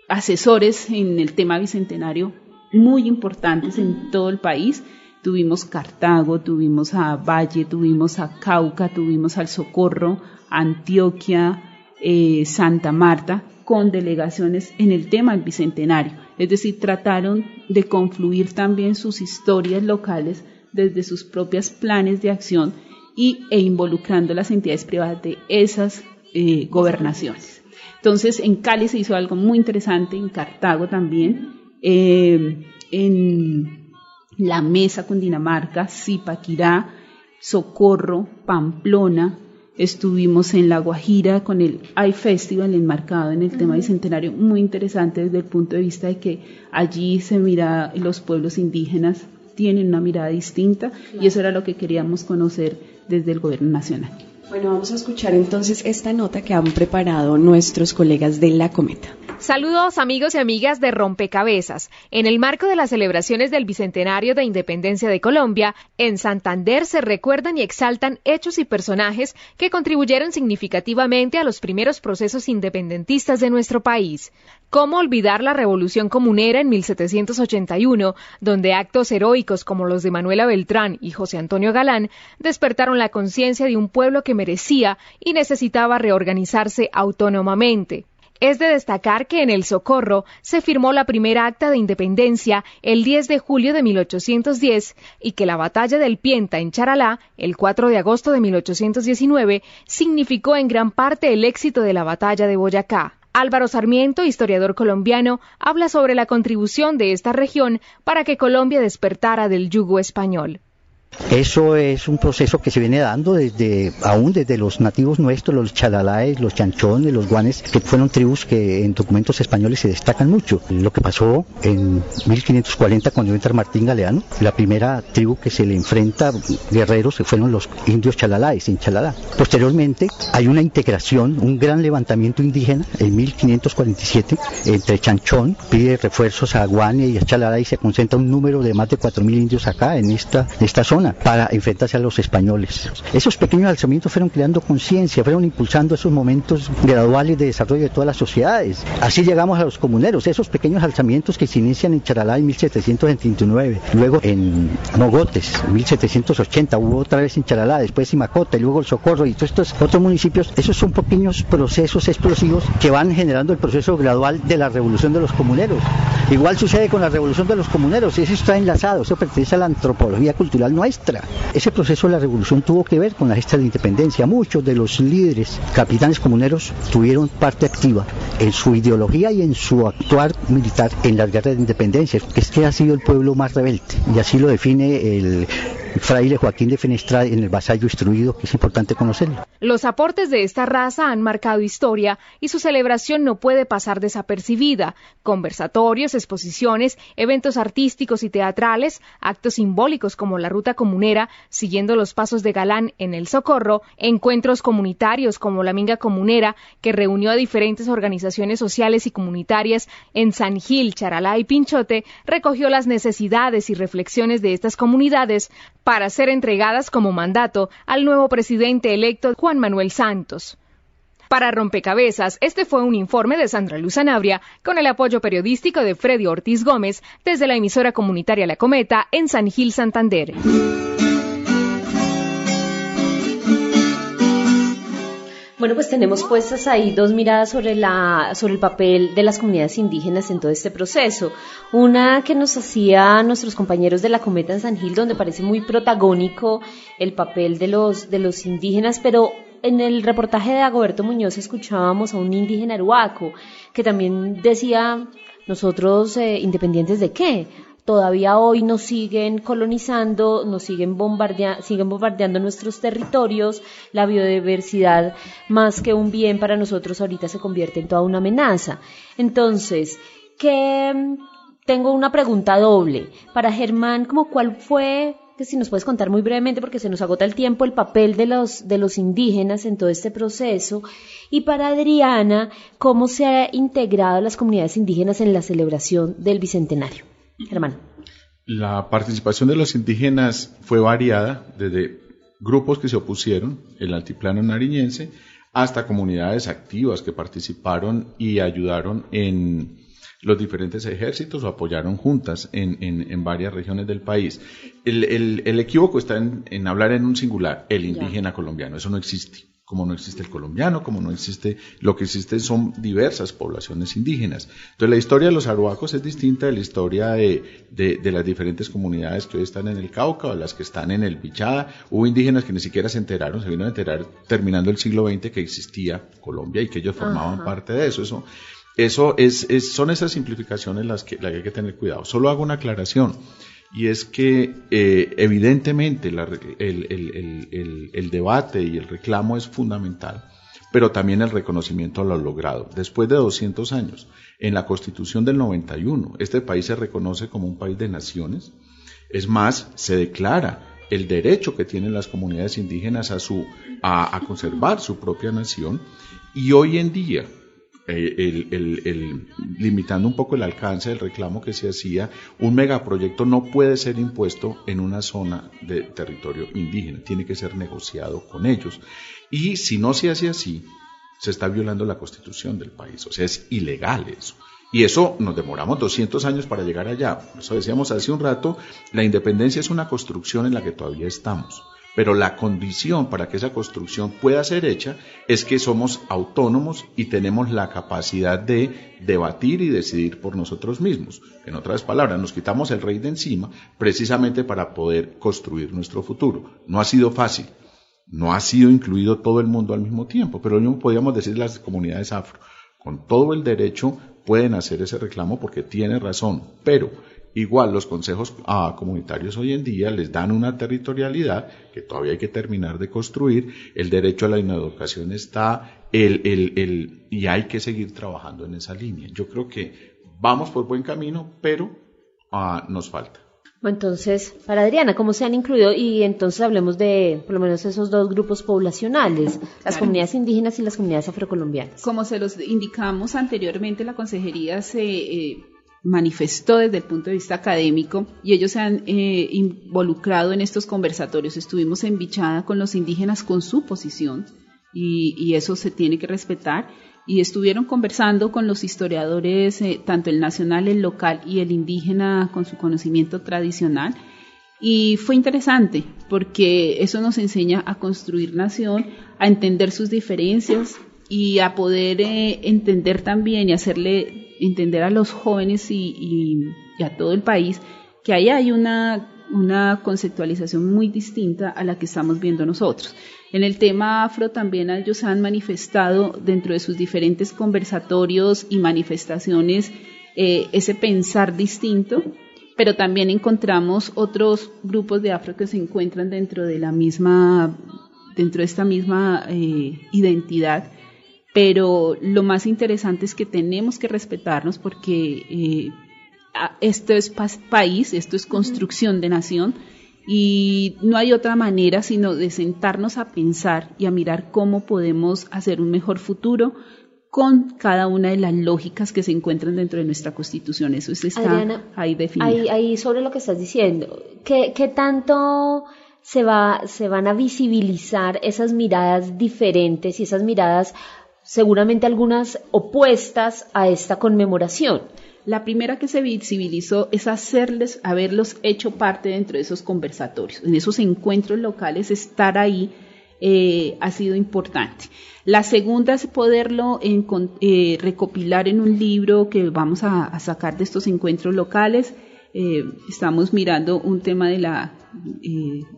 asesores en el tema bicentenario muy importantes en todo el país. Tuvimos Cartago, tuvimos a Valle, tuvimos a Cauca, tuvimos al Socorro, Antioquia, eh, Santa Marta, con delegaciones en el tema del bicentenario. Es decir, trataron de confluir también sus historias locales desde sus propios planes de acción y, e involucrando las entidades privadas de esas eh, gobernaciones. Entonces, en Cali se hizo algo muy interesante, en Cartago también, eh, en la Mesa Cundinamarca, Zipaquirá, Socorro, Pamplona, estuvimos en La Guajira con el iFestival enmarcado en el tema bicentenario, muy interesante desde el punto de vista de que allí se mira los pueblos indígenas tienen una mirada distinta y eso era lo que queríamos conocer desde el gobierno nacional. Bueno, vamos a escuchar entonces esta nota que han preparado nuestros colegas de La Cometa. Saludos amigos y amigas de Rompecabezas. En el marco de las celebraciones del Bicentenario de Independencia de Colombia, en Santander se recuerdan y exaltan hechos y personajes que contribuyeron significativamente a los primeros procesos independentistas de nuestro país. ¿Cómo olvidar la Revolución Comunera en 1781, donde actos heroicos como los de Manuela Beltrán y José Antonio Galán despertaron la conciencia de un pueblo que merecía y necesitaba reorganizarse autónomamente? Es de destacar que en el Socorro se firmó la primera acta de independencia el 10 de julio de 1810 y que la batalla del Pienta en Charalá, el 4 de agosto de 1819, significó en gran parte el éxito de la batalla de Boyacá. Álvaro Sarmiento, historiador colombiano, habla sobre la contribución de esta región para que Colombia despertara del yugo español. Eso es un proceso que se viene dando desde, aún desde los nativos nuestros, los chalalaes, los chanchones, los guanes, que fueron tribus que en documentos españoles se destacan mucho. Lo que pasó en 1540 cuando entra Martín Galeano, la primera tribu que se le enfrenta guerreros fueron los indios chalalaes en Chalalá. Posteriormente hay una integración, un gran levantamiento indígena en 1547 entre Chanchón, pide refuerzos a Guane y a Chalalá y se concentra un número de más de 4.000 indios acá en esta, en esta zona para enfrentarse a los españoles. Esos pequeños alzamientos fueron creando conciencia, fueron impulsando esos momentos graduales de desarrollo de todas las sociedades. Así llegamos a los comuneros, esos pequeños alzamientos que se inician en Charalá en 1779, luego en Mogotes, en 1780, hubo otra vez en Charalá, después en Macota y luego el Socorro y todos estos otros municipios, esos son pequeños procesos explosivos que van generando el proceso gradual de la revolución de los comuneros. Igual sucede con la revolución de los comuneros, eso está enlazado, eso pertenece a la antropología cultural no ese proceso de la revolución tuvo que ver con la gesta de independencia. Muchos de los líderes capitanes comuneros tuvieron parte activa en su ideología y en su actuar militar en las guerras de independencia. Es que ha sido el pueblo más rebelde y así lo define el fraile Joaquín de Fenestra en el vasallo instruido, que es importante conocerlo. Los aportes de esta raza han marcado historia y su celebración no puede pasar desapercibida. Conversatorios, exposiciones, eventos artísticos y teatrales, actos simbólicos como la ruta comunera, siguiendo los pasos de Galán en el Socorro, encuentros comunitarios como la Minga Comunera, que reunió a diferentes organizaciones sociales y comunitarias en San Gil, Charalá y Pinchote, recogió las necesidades y reflexiones de estas comunidades para ser entregadas como mandato al nuevo presidente electo Juan Manuel Santos. Para Rompecabezas, este fue un informe de Sandra Luz Anabria con el apoyo periodístico de Freddy Ortiz Gómez desde la emisora comunitaria La Cometa en San Gil, Santander. Bueno, pues tenemos puestas ahí dos miradas sobre, la, sobre el papel de las comunidades indígenas en todo este proceso. Una que nos hacía nuestros compañeros de la Cometa en San Gil, donde parece muy protagónico el papel de los, de los indígenas, pero en el reportaje de Agoberto Muñoz escuchábamos a un indígena aruaco que también decía, nosotros eh, independientes de qué, todavía hoy nos siguen colonizando, nos siguen, siguen bombardeando nuestros territorios, la biodiversidad más que un bien para nosotros ahorita se convierte en toda una amenaza. Entonces, que tengo una pregunta doble para Germán, como cuál fue que si nos puedes contar muy brevemente porque se nos agota el tiempo el papel de los de los indígenas en todo este proceso y para Adriana cómo se ha integrado las comunidades indígenas en la celebración del bicentenario. Germán. La participación de los indígenas fue variada desde grupos que se opusieron, el altiplano nariñense, hasta comunidades activas que participaron y ayudaron en los diferentes ejércitos o apoyaron juntas en, varias regiones del país. El, equívoco está en, hablar en un singular, el indígena colombiano, eso no existe como no existe el colombiano, como no existe, lo que existe son diversas poblaciones indígenas. Entonces la historia de los aruacos es distinta de la historia de, de, las diferentes comunidades que hoy están en el Cauca o las que están en el Bichada. Hubo indígenas que ni siquiera se enteraron, se vino a enterar terminando el siglo XX que existía Colombia y que ellos formaban parte de eso. Eso, eso es, son esas simplificaciones las que, las que hay que tener cuidado. Solo hago una aclaración y es que eh, evidentemente el, debate y el reclamo es fundamental, pero también el reconocimiento a lo logrado. Después de 200 años, en la Constitución del 91, este país se reconoce como un país de naciones, es más, se declara el derecho que tienen las comunidades indígenas a, su, a conservar su propia nación y hoy en día eh, el, limitando un poco el alcance del reclamo que se hacía, un megaproyecto no puede ser impuesto en una zona de territorio indígena, tiene que ser negociado con ellos. Y si no se hace así, se está violando la constitución del país, o sea, es ilegal eso. Y eso nos demoramos 200 años para llegar allá. Eso decíamos hace un rato, la independencia es una construcción en la que todavía estamos. Pero la condición para que esa construcción pueda ser hecha es que somos autónomos y tenemos la capacidad de debatir y decidir por nosotros mismos. En otras palabras, nos quitamos el rey de encima precisamente para poder construir nuestro futuro. No ha sido fácil. No ha sido incluido todo el mundo al mismo tiempo, pero lo podríamos decir las comunidades afro. Con todo el derecho pueden hacer ese reclamo porque tiene razón, pero Igual los consejos ah, comunitarios hoy en día les dan una territorialidad que todavía hay que terminar de construir. El derecho a la educación está el, el, el, y hay que seguir trabajando en esa línea. Yo creo que vamos por buen camino, pero ah, nos falta. Entonces, para Adriana, ¿cómo se han incluido? Y entonces hablemos de por lo menos esos dos grupos poblacionales, las comunidades indígenas y las comunidades afrocolombianas. Como se los indicamos anteriormente, la consejería se eh, manifestó desde el punto de vista académico y ellos se han eh, involucrado en estos conversatorios. Estuvimos en Bichada con los indígenas con su posición y, eso se tiene que respetar y estuvieron conversando con los historiadores, eh, tanto el nacional, el local y el indígena con su conocimiento tradicional. Y fue interesante porque eso nos enseña a construir nación, a entender sus diferencias y a poder eh, entender también y hacerle entender a los jóvenes y, a todo el país que ahí hay una, una conceptualización muy distinta a la que estamos viendo nosotros. En el tema afro también ellos han manifestado dentro de sus diferentes conversatorios y manifestaciones eh, ese pensar distinto, pero también encontramos otros grupos de afro que se encuentran dentro de la misma, dentro de esta misma eh, identidad pero lo más interesante es que tenemos que respetarnos porque eh, esto es país, esto es construcción de nación y no hay otra manera sino de sentarnos a pensar y a mirar cómo podemos hacer un mejor futuro con cada una de las lógicas que se encuentran dentro de nuestra constitución. Eso está ahí definido. Ahí, sobre lo que estás diciendo, ¿qué, qué tanto se, va, se van a visibilizar esas miradas diferentes y esas miradas seguramente algunas opuestas a esta conmemoración. La primera que se visibilizó es hacerles, haberlos hecho parte dentro de esos conversatorios, en esos encuentros locales, estar ahí eh, ha sido importante. La segunda es poderlo eh, recopilar en un libro que vamos a, sacar de estos encuentros locales. Eh, estamos mirando un tema de la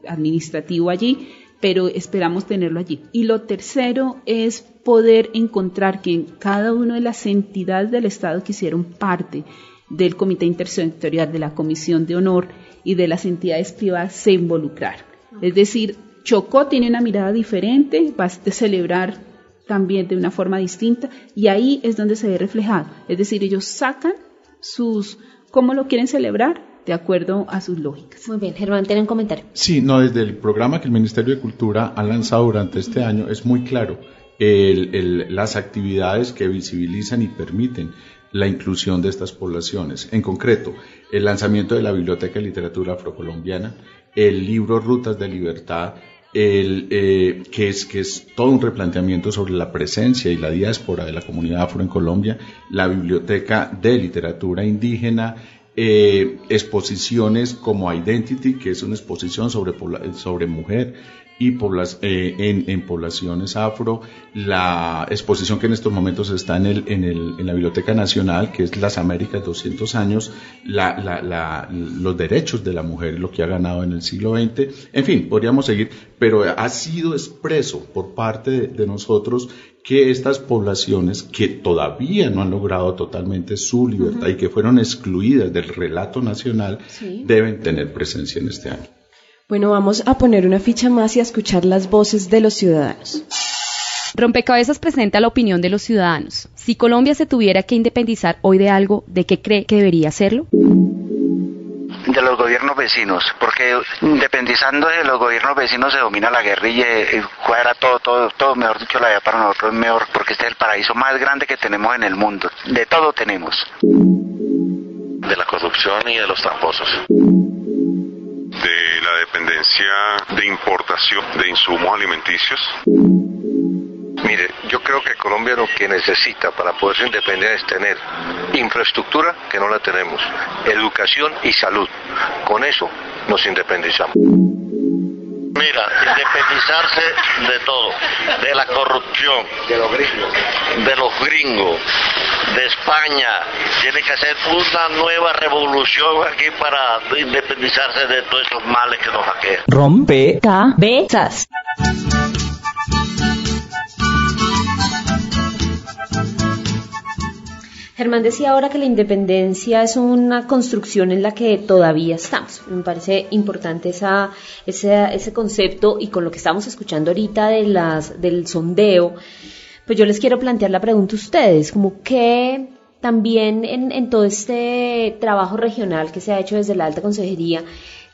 administrativo allí, pero esperamos tenerlo allí. Y lo tercero es poder encontrar que en cada una de las entidades del Estado que hicieron parte del Comité Intersectorial, de la Comisión de Honor y de las entidades privadas se involucraron. Es decir, Chocó tiene una mirada diferente, va a celebrar también de una forma distinta y ahí es donde se ve reflejado. Es decir, ellos sacan sus, cómo lo quieren celebrar de acuerdo a sus lógicas. Muy bien, Germán, tiene un comentario. Sí, no, desde el programa que el Ministerio de Cultura ha lanzado durante este año es muy claro las actividades que visibilizan y permiten la inclusión de estas poblaciones. En concreto, el lanzamiento de la Biblioteca de Literatura Afrocolombiana, el libro Rutas de Libertad, el, eh, que, es, que es todo un replanteamiento sobre la presencia y la diáspora de la comunidad afro en Colombia, la Biblioteca de Literatura Indígena, eh, exposiciones como Identity, que es una exposición sobre, sobre mujer, y eh, en, en, poblaciones afro. La exposición que en estos momentos está en, el, en, el, en la Biblioteca Nacional, que es Las Américas 200 años, la, la, los derechos de la mujer, lo que ha ganado en el siglo XX. En fin, podríamos seguir, pero ha sido expreso por parte de, nosotros que estas poblaciones que todavía no han logrado totalmente su libertad y que fueron excluidas del relato nacional deben tener presencia en este año. Bueno, vamos a poner una ficha más y a escuchar las voces de los ciudadanos. Rompecabezas presenta la opinión de los ciudadanos. Si Colombia se tuviera que independizar hoy de algo, ¿de qué cree que debería hacerlo? De los gobiernos vecinos, porque independizando de los gobiernos vecinos se domina la guerrilla y fuera todo, todo, todo, mejor dicho, la vida para nosotros es mejor, porque este es el paraíso más grande que tenemos en el mundo. De todo tenemos. De la corrupción y de los tramposos de la dependencia de importación de insumos alimenticios? Mire, yo creo que Colombia lo que necesita para poder ser independiente es tener infraestructura, que no la tenemos, educación y salud. Con eso nos independizamos. Mira, independizarse de todo, de la corrupción, de los gringos, de los gringos, de España. Tiene que hacer una nueva revolución aquí para independizarse de todos esos males que nos aquejan. Rompe cabezas. Germán decía ahora que la independencia es una construcción en la que todavía estamos. Me parece importante esa, ese, concepto y con lo que estamos escuchando ahorita de las, del sondeo, pues yo les quiero plantear la pregunta a ustedes, como que también en, en todo este trabajo regional que se ha hecho desde la alta consejería,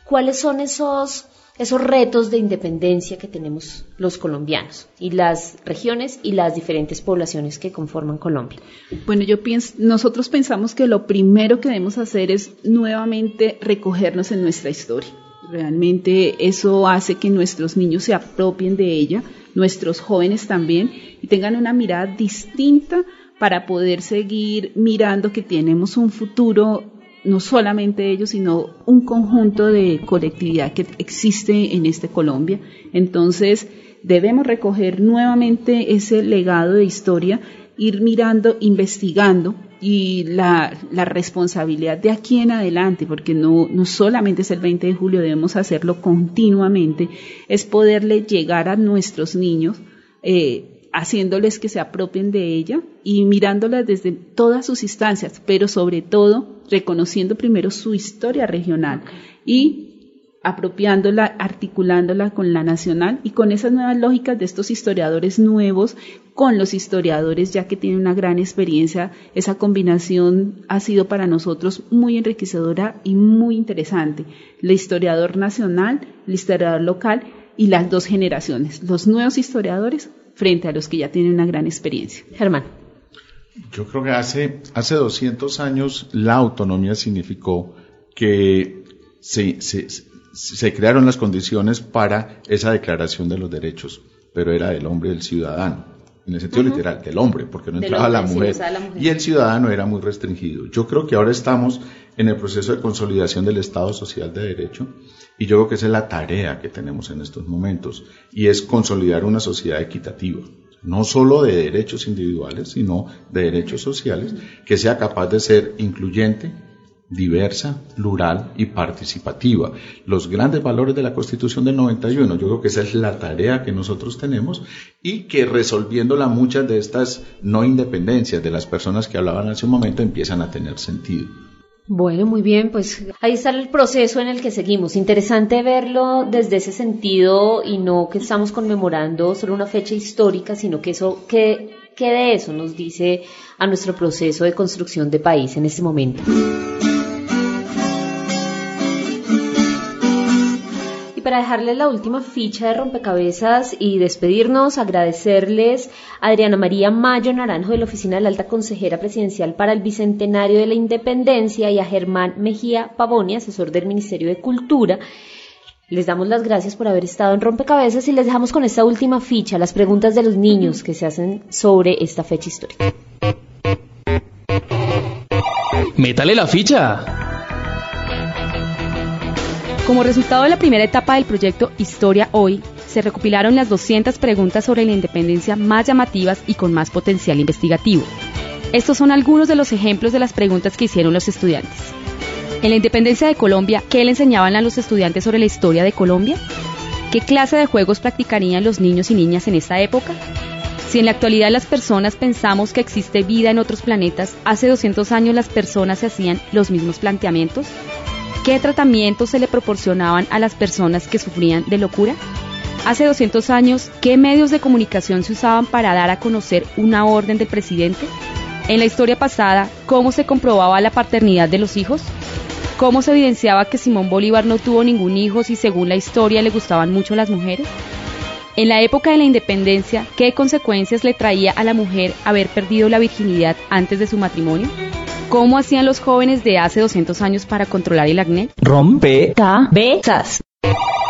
¿cuáles son esos esos retos de independencia que tenemos los colombianos y las regiones y las diferentes poblaciones que conforman Colombia. Bueno, yo pienso, nosotros pensamos que lo primero que debemos hacer es nuevamente recogernos en nuestra historia. Realmente eso hace que nuestros niños se apropien de ella, nuestros jóvenes también, y tengan una mirada distinta para poder seguir mirando que tenemos un futuro no solamente ellos, sino un conjunto de colectividad que existe en este Colombia. Entonces, debemos recoger nuevamente ese legado de historia, ir mirando, investigando y la, responsabilidad de aquí en adelante, porque no, no solamente es el 20 de julio, debemos hacerlo continuamente, es poderle llegar a nuestros niños eh, haciéndoles que se apropien de ella y mirándola desde todas sus instancias, pero sobre todo reconociendo primero su historia regional y apropiándola, articulándola con la nacional y con esas nuevas lógicas de estos historiadores nuevos, con los historiadores ya que tienen una gran experiencia. Esa combinación ha sido para nosotros muy enriquecedora y muy interesante. El historiador nacional, el historiador local y las dos generaciones, los nuevos historiadores frente a los que ya tienen una gran experiencia. Germán. Yo creo que hace, hace 200 años la autonomía significó que se, se, crearon las condiciones para esa declaración de los derechos, pero era del hombre y del ciudadano, en el sentido literal, del hombre, porque no entraba la, mujer, y el ciudadano era muy restringido. Yo creo que ahora estamos en el proceso de consolidación del Estado social de derecho y yo creo que esa es la tarea que tenemos en estos momentos y es consolidar una sociedad equitativa, no solo de derechos individuales, sino de derechos sociales, que sea capaz de ser incluyente, diversa, plural y participativa. Los grandes valores de la Constitución del 91, yo creo que esa es la tarea que nosotros tenemos y que resolviéndola muchas de estas no independencias de las personas que hablaban hace un momento empiezan a tener sentido. Bueno, muy bien, pues ahí está el proceso en el que seguimos. Interesante verlo desde ese sentido y no que estamos conmemorando solo una fecha histórica, sino que eso, que, que de eso nos dice a nuestro proceso de construcción de país en este momento. Dejarles la última ficha de rompecabezas y despedirnos, agradecerles a Adriana María Mayo Naranjo de la Oficina de la Alta Consejera Presidencial para el Bicentenario de la Independencia y a Germán Mejía Pavoni, asesor del Ministerio de Cultura. Les damos las gracias por haber estado en Rompecabezas y les dejamos con esta última ficha, las preguntas de los niños que se hacen sobre esta fecha histórica. Métale la ficha. Como resultado de la primera etapa del proyecto Historia Hoy, se recopilaron las 200 preguntas sobre la independencia más llamativas y con más potencial investigativo. Estos son algunos de los ejemplos de las preguntas que hicieron los estudiantes. En la independencia de Colombia, ¿qué le enseñaban a los estudiantes sobre la historia de Colombia? ¿Qué clase de juegos practicarían los niños y niñas en esta época? Si en la actualidad las personas pensamos que existe vida en otros planetas, hace 200 años las personas se hacían los mismos planteamientos. ¿Qué tratamientos se le proporcionaban a las personas que sufrían de locura? Hace 200 años, ¿qué medios de comunicación se usaban para dar a conocer una orden del presidente? En la historia pasada, ¿cómo se comprobaba la paternidad de los hijos? ¿Cómo se evidenciaba que Simón Bolívar no tuvo ningún hijo si según la historia le gustaban mucho las mujeres? En la época de la independencia, ¿qué consecuencias le traía a la mujer haber perdido la virginidad antes de su matrimonio? ¿Cómo hacían los jóvenes de hace 200 años para controlar el acné? Rompe cabezas.